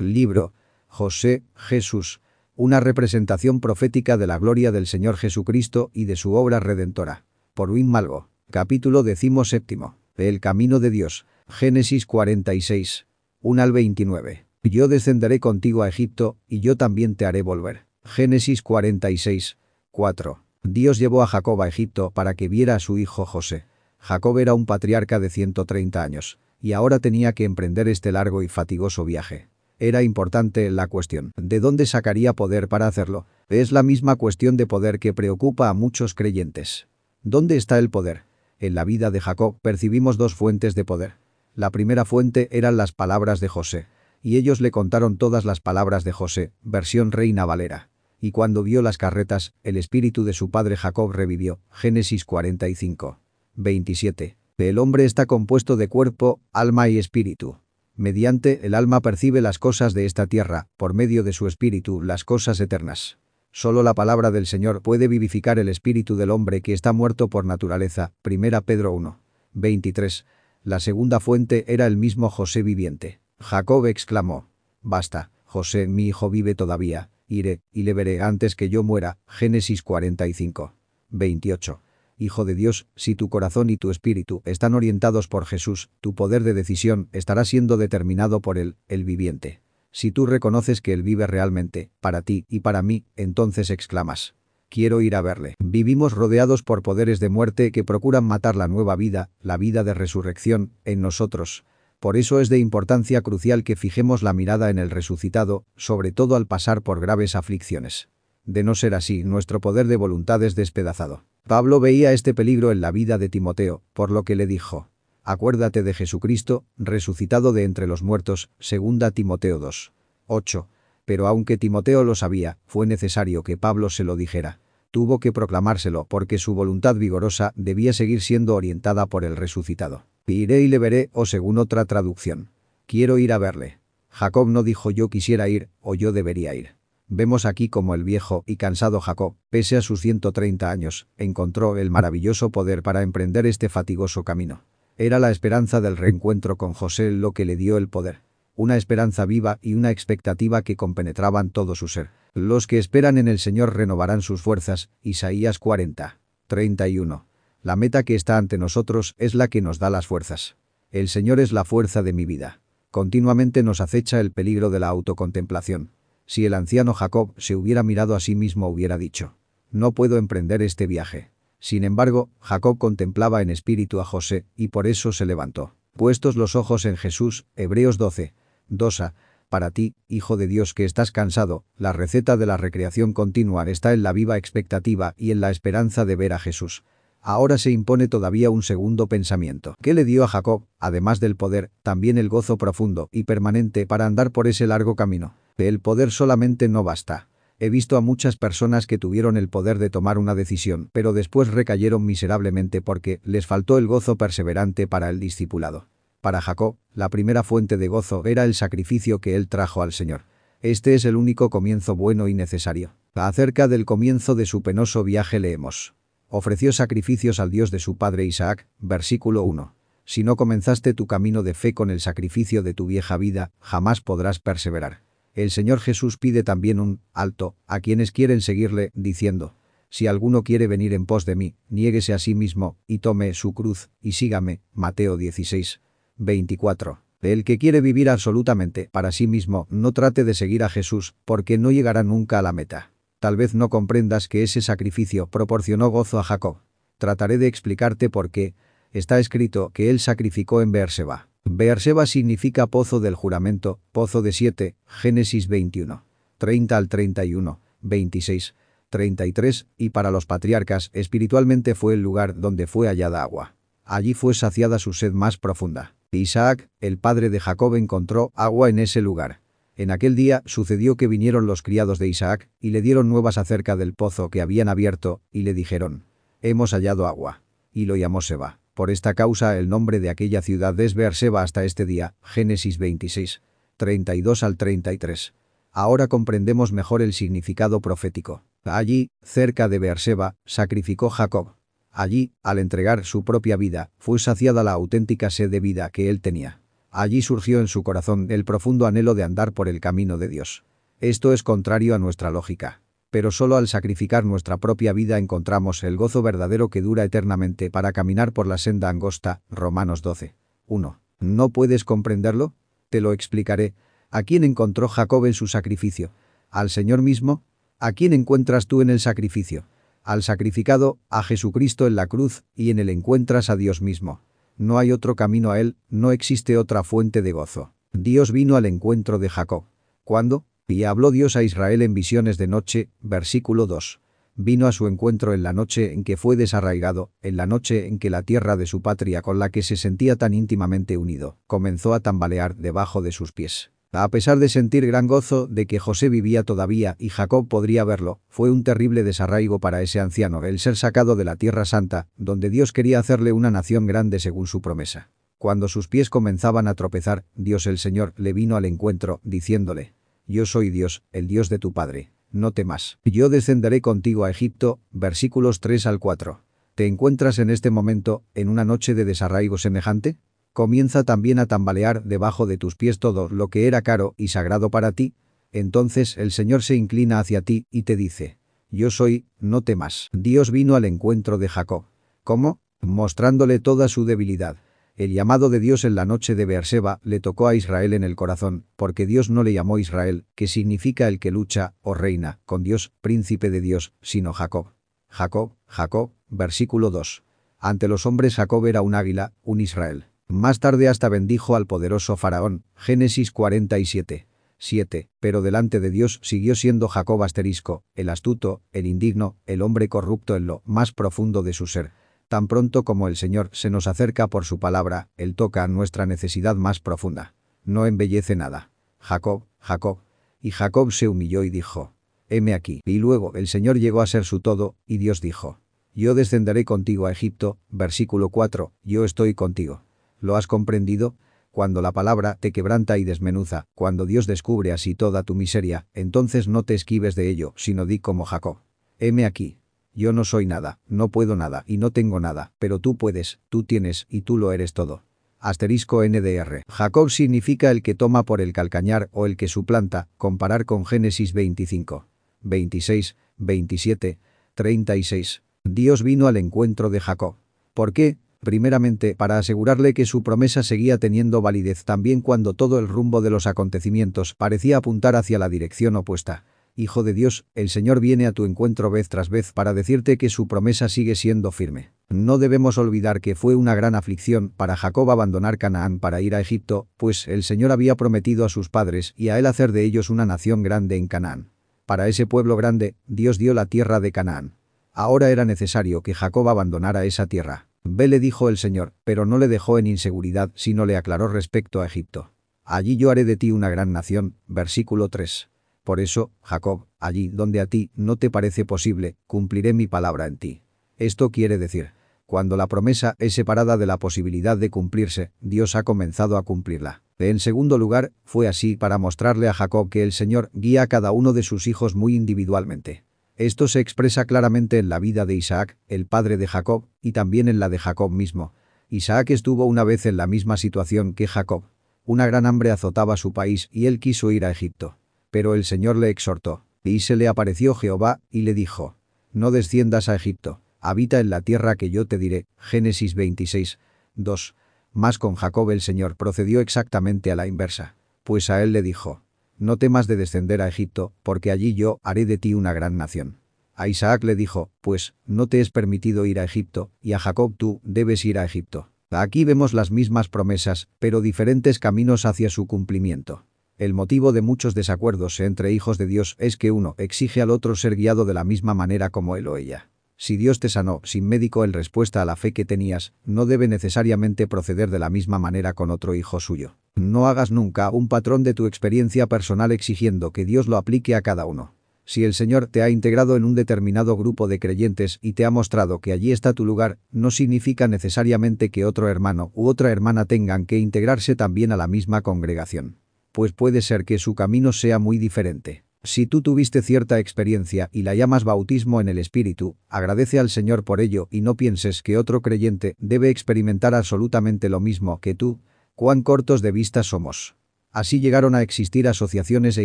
Libro. José, Jesús. Una representación profética de la gloria del Señor Jesucristo y de su obra redentora. Por Win Malgo. Capítulo decimoséptimo. El camino de Dios. Génesis 46. 1 al 29. Yo descenderé contigo a Egipto, y yo también te haré volver. Génesis 46. 4. Dios llevó a Jacob a Egipto para que viera a su hijo José. Jacob era un patriarca de 130 años, y ahora tenía que emprender este largo y fatigoso viaje. Era importante la cuestión, ¿de dónde sacaría poder para hacerlo? Es la misma cuestión de poder que preocupa a muchos creyentes. ¿Dónde está el poder? En la vida de Jacob percibimos dos fuentes de poder. La primera fuente eran las palabras de José, y ellos le contaron todas las palabras de José, versión Reina Valera. Y cuando vio las carretas, el espíritu de su padre Jacob revivió. Génesis 45. 27. El hombre está compuesto de cuerpo, alma y espíritu. Mediante el alma percibe las cosas de esta tierra, por medio de su espíritu las cosas eternas. Solo la palabra del Señor puede vivificar el espíritu del hombre que está muerto por naturaleza. 1 Pedro 1. 23. La segunda fuente era el mismo José viviente. Jacob exclamó. Basta, José, mi hijo vive todavía iré, y le veré antes que yo muera. Génesis 45. 28. Hijo de Dios, si tu corazón y tu espíritu están orientados por Jesús, tu poder de decisión estará siendo determinado por Él, el viviente. Si tú reconoces que Él vive realmente, para ti y para mí, entonces exclamas. Quiero ir a verle. Vivimos rodeados por poderes de muerte que procuran matar la nueva vida, la vida de resurrección, en nosotros. Por eso es de importancia crucial que fijemos la mirada en el resucitado, sobre todo al pasar por graves aflicciones. De no ser así, nuestro poder de voluntad es despedazado. Pablo veía este peligro en la vida de Timoteo, por lo que le dijo, Acuérdate de Jesucristo, resucitado de entre los muertos, segunda Timoteo 2. 8. Pero aunque Timoteo lo sabía, fue necesario que Pablo se lo dijera. Tuvo que proclamárselo porque su voluntad vigorosa debía seguir siendo orientada por el resucitado. Iré y le veré o según otra traducción. Quiero ir a verle. Jacob no dijo yo quisiera ir o yo debería ir. Vemos aquí como el viejo y cansado Jacob, pese a sus 130 años, encontró el maravilloso poder para emprender este fatigoso camino. Era la esperanza del reencuentro con José lo que le dio el poder. Una esperanza viva y una expectativa que compenetraban todo su ser. Los que esperan en el Señor renovarán sus fuerzas. Isaías 40. 31. La meta que está ante nosotros es la que nos da las fuerzas. El Señor es la fuerza de mi vida. Continuamente nos acecha el peligro de la autocontemplación. Si el anciano Jacob se hubiera mirado a sí mismo hubiera dicho, no puedo emprender este viaje. Sin embargo, Jacob contemplaba en espíritu a José y por eso se levantó. Puestos los ojos en Jesús, Hebreos 12. 2 para ti, hijo de Dios que estás cansado, la receta de la recreación continua está en la viva expectativa y en la esperanza de ver a Jesús. Ahora se impone todavía un segundo pensamiento. ¿Qué le dio a Jacob, además del poder, también el gozo profundo y permanente para andar por ese largo camino? El poder solamente no basta. He visto a muchas personas que tuvieron el poder de tomar una decisión, pero después recayeron miserablemente porque les faltó el gozo perseverante para el discipulado. Para Jacob, la primera fuente de gozo era el sacrificio que él trajo al Señor. Este es el único comienzo bueno y necesario. Acerca del comienzo de su penoso viaje leemos ofreció sacrificios al Dios de su padre Isaac, versículo 1. Si no comenzaste tu camino de fe con el sacrificio de tu vieja vida, jamás podrás perseverar. El Señor Jesús pide también un alto a quienes quieren seguirle, diciendo, si alguno quiere venir en pos de mí, niéguese a sí mismo, y tome su cruz, y sígame. Mateo 16. 24. El que quiere vivir absolutamente para sí mismo no trate de seguir a Jesús, porque no llegará nunca a la meta. Tal vez no comprendas que ese sacrificio proporcionó gozo a Jacob. Trataré de explicarte por qué. Está escrito que él sacrificó en Beerseba. Beerseba significa pozo del juramento, pozo de siete, Génesis 21. 30 al 31, 26, 33, y para los patriarcas espiritualmente fue el lugar donde fue hallada agua. Allí fue saciada su sed más profunda. Isaac, el padre de Jacob, encontró agua en ese lugar. En aquel día sucedió que vinieron los criados de Isaac y le dieron nuevas acerca del pozo que habían abierto y le dijeron, hemos hallado agua. Y lo llamó Seba. Por esta causa el nombre de aquella ciudad es Beerseba hasta este día, Génesis 26, 32 al 33. Ahora comprendemos mejor el significado profético. Allí, cerca de Beerseba, sacrificó Jacob. Allí, al entregar su propia vida, fue saciada la auténtica sed de vida que él tenía. Allí surgió en su corazón el profundo anhelo de andar por el camino de Dios. Esto es contrario a nuestra lógica. Pero solo al sacrificar nuestra propia vida encontramos el gozo verdadero que dura eternamente para caminar por la senda angosta. Romanos 12. 1. ¿No puedes comprenderlo? Te lo explicaré. ¿A quién encontró Jacob en su sacrificio? ¿Al Señor mismo? ¿A quién encuentras tú en el sacrificio? Al sacrificado, a Jesucristo en la cruz, y en él encuentras a Dios mismo. No hay otro camino a él, no existe otra fuente de gozo. Dios vino al encuentro de Jacob. ¿Cuándo? Y habló Dios a Israel en visiones de noche, versículo 2. Vino a su encuentro en la noche en que fue desarraigado, en la noche en que la tierra de su patria con la que se sentía tan íntimamente unido, comenzó a tambalear debajo de sus pies. A pesar de sentir gran gozo de que José vivía todavía y Jacob podría verlo, fue un terrible desarraigo para ese anciano el ser sacado de la tierra santa, donde Dios quería hacerle una nación grande según su promesa. Cuando sus pies comenzaban a tropezar, Dios el Señor le vino al encuentro, diciéndole, yo soy Dios, el Dios de tu Padre. No temas. Yo descenderé contigo a Egipto, versículos 3 al 4. ¿Te encuentras en este momento, en una noche de desarraigo semejante? Comienza también a tambalear debajo de tus pies todo lo que era caro y sagrado para ti. Entonces el Señor se inclina hacia ti y te dice, Yo soy, no temas. Dios vino al encuentro de Jacob. ¿Cómo? Mostrándole toda su debilidad. El llamado de Dios en la noche de Beerseba le tocó a Israel en el corazón, porque Dios no le llamó Israel, que significa el que lucha, o reina, con Dios, príncipe de Dios, sino Jacob. Jacob, Jacob, versículo 2. Ante los hombres Jacob era un águila, un Israel. Más tarde hasta bendijo al poderoso faraón, Génesis 47. 7. Pero delante de Dios siguió siendo Jacob asterisco, el astuto, el indigno, el hombre corrupto en lo más profundo de su ser. Tan pronto como el Señor se nos acerca por su palabra, Él toca nuestra necesidad más profunda. No embellece nada. Jacob, Jacob. Y Jacob se humilló y dijo, heme aquí. Y luego el Señor llegó a ser su todo, y Dios dijo, yo descenderé contigo a Egipto, versículo 4, yo estoy contigo. ¿Lo has comprendido? Cuando la palabra te quebranta y desmenuza, cuando Dios descubre así toda tu miseria, entonces no te esquives de ello, sino di como Jacob. Heme aquí, yo no soy nada, no puedo nada y no tengo nada, pero tú puedes, tú tienes y tú lo eres todo. Asterisco NDR. Jacob significa el que toma por el calcañar o el que suplanta, comparar con Génesis 25. 26, 27, 36. Dios vino al encuentro de Jacob. ¿Por qué? Primeramente, para asegurarle que su promesa seguía teniendo validez también cuando todo el rumbo de los acontecimientos parecía apuntar hacia la dirección opuesta. Hijo de Dios, el Señor viene a tu encuentro vez tras vez para decirte que su promesa sigue siendo firme. No debemos olvidar que fue una gran aflicción para Jacob abandonar Canaán para ir a Egipto, pues el Señor había prometido a sus padres y a él hacer de ellos una nación grande en Canaán. Para ese pueblo grande, Dios dio la tierra de Canaán. Ahora era necesario que Jacob abandonara esa tierra. Ve le dijo el Señor, pero no le dejó en inseguridad, sino le aclaró respecto a Egipto. Allí yo haré de ti una gran nación. Versículo 3. Por eso, Jacob, allí donde a ti no te parece posible, cumpliré mi palabra en ti. Esto quiere decir, cuando la promesa es separada de la posibilidad de cumplirse, Dios ha comenzado a cumplirla. En segundo lugar, fue así para mostrarle a Jacob que el Señor guía a cada uno de sus hijos muy individualmente. Esto se expresa claramente en la vida de Isaac, el padre de Jacob, y también en la de Jacob mismo. Isaac estuvo una vez en la misma situación que Jacob. Una gran hambre azotaba su país y él quiso ir a Egipto. Pero el Señor le exhortó, y se le apareció Jehová, y le dijo, No desciendas a Egipto, habita en la tierra que yo te diré. Génesis 26, 2. Mas con Jacob el Señor procedió exactamente a la inversa. Pues a él le dijo, No temas de descender a Egipto, porque allí yo haré de ti una gran nación. A Isaac le dijo, pues, no te es permitido ir a Egipto, y a Jacob tú debes ir a Egipto. Aquí vemos las mismas promesas, pero diferentes caminos hacia su cumplimiento. El motivo de muchos desacuerdos entre hijos de Dios es que uno exige al otro ser guiado de la misma manera como él o ella. Si Dios te sanó sin médico en respuesta a la fe que tenías, no debe necesariamente proceder de la misma manera con otro hijo suyo. No hagas nunca un patrón de tu experiencia personal exigiendo que Dios lo aplique a cada uno. Si el Señor te ha integrado en un determinado grupo de creyentes y te ha mostrado que allí está tu lugar, no significa necesariamente que otro hermano u otra hermana tengan que integrarse también a la misma congregación pues puede ser que su camino sea muy diferente. Si tú tuviste cierta experiencia y la llamas bautismo en el Espíritu, agradece al Señor por ello y no pienses que otro creyente debe experimentar absolutamente lo mismo que tú. Cuán cortos de vista somos. Así llegaron a existir asociaciones e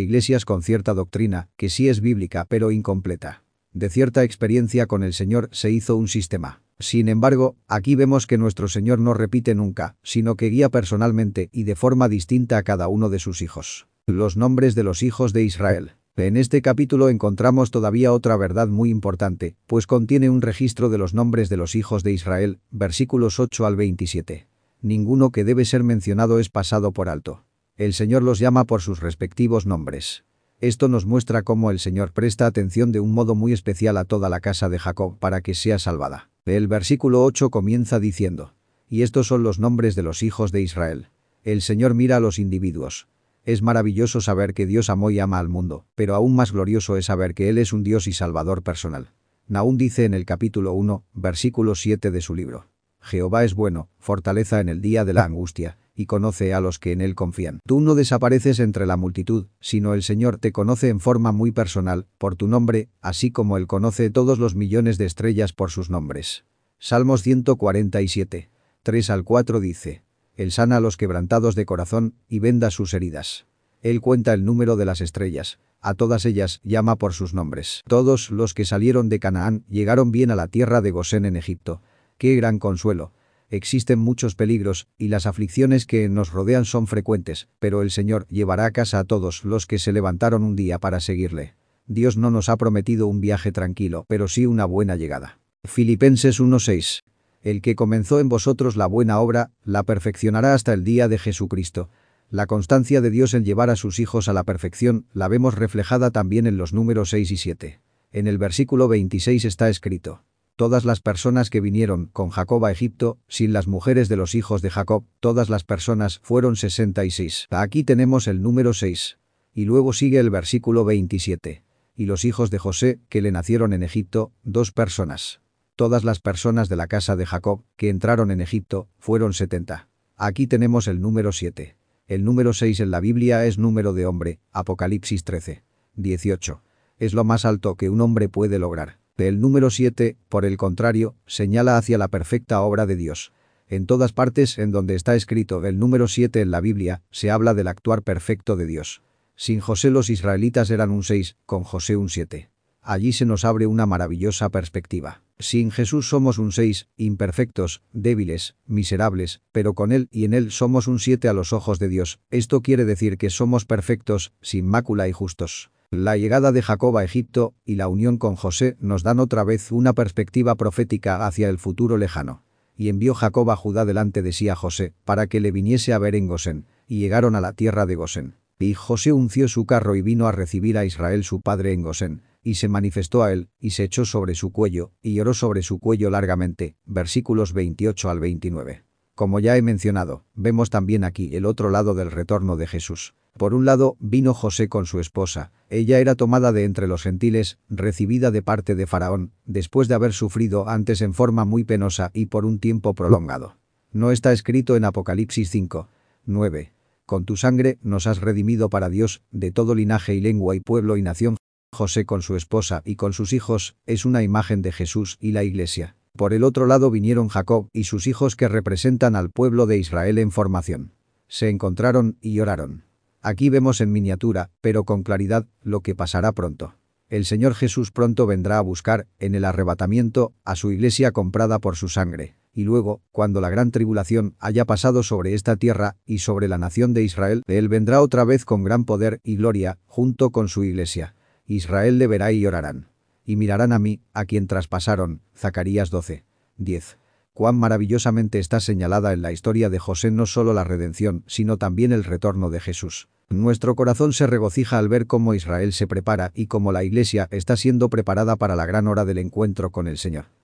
iglesias con cierta doctrina, que sí es bíblica pero incompleta. De cierta experiencia con el Señor se hizo un sistema. Sin embargo, aquí vemos que nuestro Señor no repite nunca, sino que guía personalmente y de forma distinta a cada uno de sus hijos. Los nombres de los hijos de Israel. En este capítulo encontramos todavía otra verdad muy importante, pues contiene un registro de los nombres de los hijos de Israel, versículos 8 al 27. Ninguno que debe ser mencionado es pasado por alto. El Señor los llama por sus respectivos nombres. Esto nos muestra cómo el Señor presta atención de un modo muy especial a toda la casa de Jacob para que sea salvada. El versículo 8 comienza diciendo, y estos son los nombres de los hijos de Israel. El Señor mira a los individuos. Es maravilloso saber que Dios amó y ama al mundo, pero aún más glorioso es saber que Él es un Dios y Salvador personal. Naún dice en el capítulo 1, versículo 7 de su libro. Jehová es bueno, fortaleza en el día de la angustia, y conoce a los que en él confían. Tú no desapareces entre la multitud, sino el Señor te conoce en forma muy personal, por tu nombre, así como él conoce todos los millones de estrellas por sus nombres. Salmos 147. 3 al 4 dice. Él sana a los quebrantados de corazón, y venda sus heridas. Él cuenta el número de las estrellas, a todas ellas llama por sus nombres. Todos los que salieron de Canaán llegaron bien a la tierra de Gosén en Egipto. ¡Qué gran consuelo! Existen muchos peligros, y las aflicciones que nos rodean son frecuentes, pero el Señor llevará a casa a todos los que se levantaron un día para seguirle. Dios no nos ha prometido un viaje tranquilo, pero sí una buena llegada. Filipenses 1.6. El que comenzó en vosotros la buena obra, la perfeccionará hasta el día de Jesucristo. La constancia de Dios en llevar a sus hijos a la perfección la vemos reflejada también en los números 6 y 7. En el versículo 26 está escrito todas las personas que vinieron con Jacob a Egipto, sin las mujeres de los hijos de Jacob, todas las personas fueron 66. Aquí tenemos el número 6. Y luego sigue el versículo 27. Y los hijos de José, que le nacieron en Egipto, dos personas. Todas las personas de la casa de Jacob, que entraron en Egipto, fueron 70. Aquí tenemos el número 7. El número 6 en la Biblia es número de hombre, Apocalipsis 13. 18. Es lo más alto que un hombre puede lograr. El número 7, por el contrario, señala hacia la perfecta obra de Dios. En todas partes en donde está escrito el número 7 en la Biblia, se habla del actuar perfecto de Dios. Sin José los israelitas eran un 6, con José un 7. Allí se nos abre una maravillosa perspectiva. Sin Jesús somos un 6, imperfectos, débiles, miserables, pero con Él y en Él somos un 7 a los ojos de Dios. Esto quiere decir que somos perfectos, sin mácula y justos. La llegada de Jacob a Egipto y la unión con José nos dan otra vez una perspectiva profética hacia el futuro lejano. Y envió Jacob a Judá delante de sí a José, para que le viniese a ver en Gosén, y llegaron a la tierra de Gosén. Y José unció su carro y vino a recibir a Israel su padre en Gosén, y se manifestó a él, y se echó sobre su cuello, y lloró sobre su cuello largamente. Versículos 28 al 29. Como ya he mencionado, vemos también aquí el otro lado del retorno de Jesús. Por un lado, vino José con su esposa. Ella era tomada de entre los gentiles, recibida de parte de Faraón, después de haber sufrido antes en forma muy penosa y por un tiempo prolongado. No está escrito en Apocalipsis 5. 9. Con tu sangre nos has redimido para Dios, de todo linaje y lengua y pueblo y nación. José con su esposa y con sus hijos es una imagen de Jesús y la iglesia. Por el otro lado vinieron Jacob y sus hijos que representan al pueblo de Israel en formación. Se encontraron y lloraron. Aquí vemos en miniatura, pero con claridad, lo que pasará pronto. El Señor Jesús pronto vendrá a buscar, en el arrebatamiento, a su iglesia comprada por su sangre. Y luego, cuando la gran tribulación haya pasado sobre esta tierra y sobre la nación de Israel, Él vendrá otra vez con gran poder y gloria, junto con su iglesia. Israel le verá y llorarán y mirarán a mí, a quien traspasaron. Zacarías 12. 10. Cuán maravillosamente está señalada en la historia de José no solo la redención, sino también el retorno de Jesús. Nuestro corazón se regocija al ver cómo Israel se prepara y cómo la Iglesia está siendo preparada para la gran hora del encuentro con el Señor.